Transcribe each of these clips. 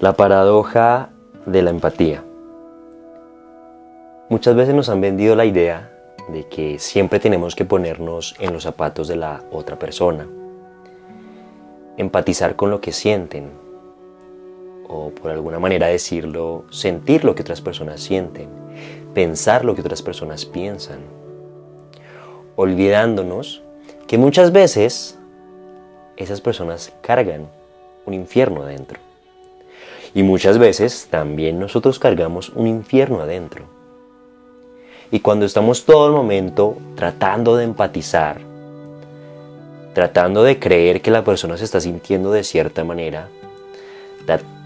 La paradoja de la empatía. Muchas veces nos han vendido la idea de que siempre tenemos que ponernos en los zapatos de la otra persona, empatizar con lo que sienten, o por alguna manera decirlo, sentir lo que otras personas sienten, pensar lo que otras personas piensan, olvidándonos que muchas veces esas personas cargan un infierno adentro. Y muchas veces también nosotros cargamos un infierno adentro. Y cuando estamos todo el momento tratando de empatizar, tratando de creer que la persona se está sintiendo de cierta manera,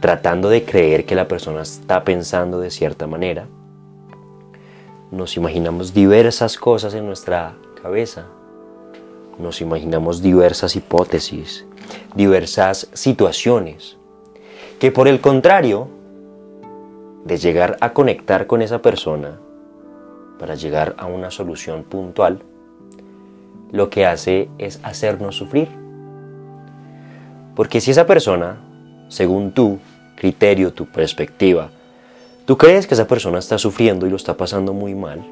tratando de creer que la persona está pensando de cierta manera, nos imaginamos diversas cosas en nuestra cabeza, nos imaginamos diversas hipótesis, diversas situaciones, que por el contrario de llegar a conectar con esa persona para llegar a una solución puntual, lo que hace es hacernos sufrir. Porque si esa persona, según tu criterio, tu perspectiva, tú crees que esa persona está sufriendo y lo está pasando muy mal,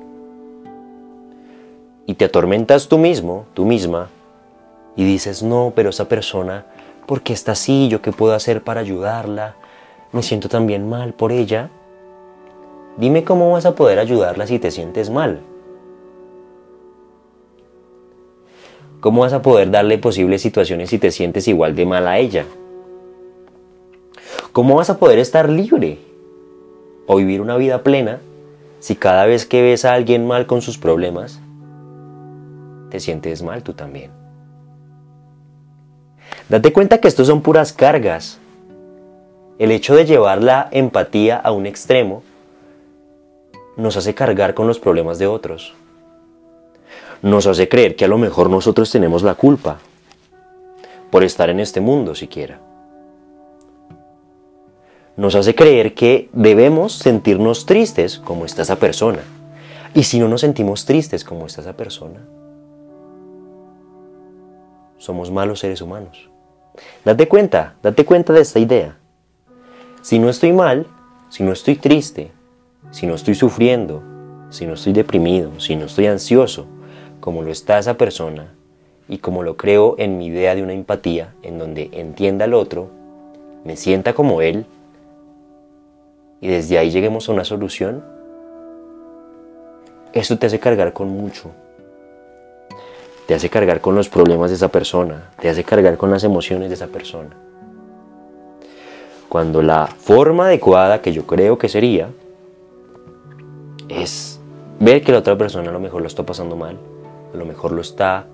y te atormentas tú mismo, tú misma, y dices, no, pero esa persona, ¿por qué está así? ¿Yo qué puedo hacer para ayudarla? Me siento también mal por ella. Dime cómo vas a poder ayudarla si te sientes mal. ¿Cómo vas a poder darle posibles situaciones si te sientes igual de mal a ella? ¿Cómo vas a poder estar libre o vivir una vida plena si cada vez que ves a alguien mal con sus problemas, te sientes mal tú también. Date cuenta que esto son puras cargas. El hecho de llevar la empatía a un extremo nos hace cargar con los problemas de otros. Nos hace creer que a lo mejor nosotros tenemos la culpa por estar en este mundo siquiera. Nos hace creer que debemos sentirnos tristes como está esa persona. Y si no nos sentimos tristes como está esa persona, somos malos seres humanos. Date cuenta, date cuenta de esta idea. Si no estoy mal, si no estoy triste, si no estoy sufriendo, si no estoy deprimido, si no estoy ansioso, como lo está esa persona, y como lo creo en mi idea de una empatía, en donde entienda al otro, me sienta como él, y desde ahí lleguemos a una solución, eso te hace cargar con mucho, te hace cargar con los problemas de esa persona, te hace cargar con las emociones de esa persona. Cuando la forma adecuada que yo creo que sería es ver que la otra persona a lo mejor lo está pasando mal, a lo mejor lo está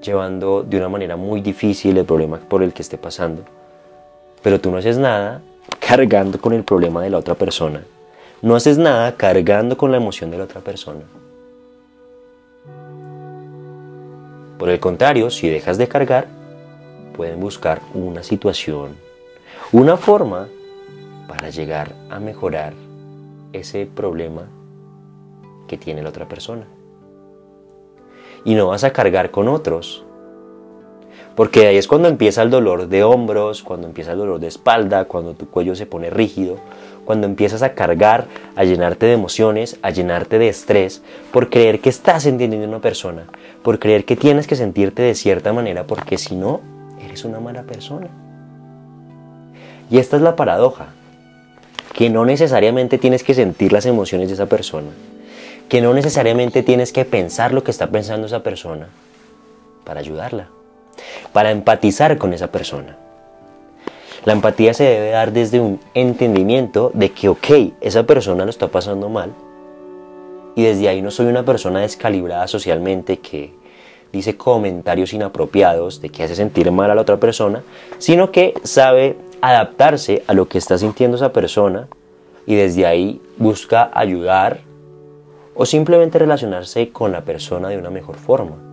llevando de una manera muy difícil el problema por el que esté pasando, pero tú no haces nada cargando con el problema de la otra persona, no haces nada cargando con la emoción de la otra persona. Por el contrario, si dejas de cargar, pueden buscar una situación, una forma para llegar a mejorar ese problema que tiene la otra persona. Y no vas a cargar con otros, porque ahí es cuando empieza el dolor de hombros, cuando empieza el dolor de espalda, cuando tu cuello se pone rígido, cuando empiezas a cargar, a llenarte de emociones, a llenarte de estrés, por creer que estás entendiendo a una persona, por creer que tienes que sentirte de cierta manera, porque si no, eres una mala persona. Y esta es la paradoja, que no necesariamente tienes que sentir las emociones de esa persona, que no necesariamente tienes que pensar lo que está pensando esa persona para ayudarla, para empatizar con esa persona. La empatía se debe dar desde un entendimiento de que, ok, esa persona lo está pasando mal y desde ahí no soy una persona descalibrada socialmente que dice comentarios inapropiados de que hace sentir mal a la otra persona, sino que sabe adaptarse a lo que está sintiendo esa persona y desde ahí busca ayudar o simplemente relacionarse con la persona de una mejor forma.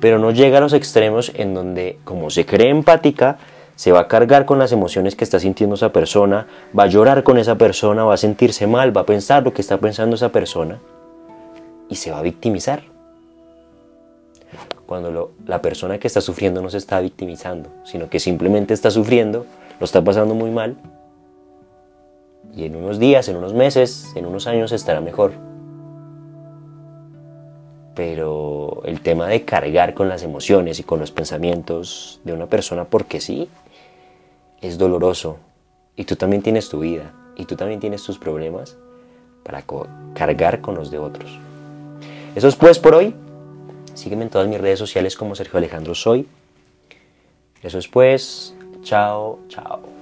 Pero no llega a los extremos en donde, como se cree empática, se va a cargar con las emociones que está sintiendo esa persona, va a llorar con esa persona, va a sentirse mal, va a pensar lo que está pensando esa persona y se va a victimizar. cuando la persona que está sufriendo no se está victimizando, sino que simplemente está sufriendo, lo está pasando muy mal y en unos días, en unos meses, en unos años estará mejor. El tema de cargar con las emociones y con los pensamientos de una persona porque sí, es doloroso. Y tú también tienes tu vida y tú también tienes tus problemas para cargar con los de otros. Eso es pues por hoy. Sígueme en todas mis redes sociales como Sergio Alejandro Soy. Eso es pues. Chao, chao.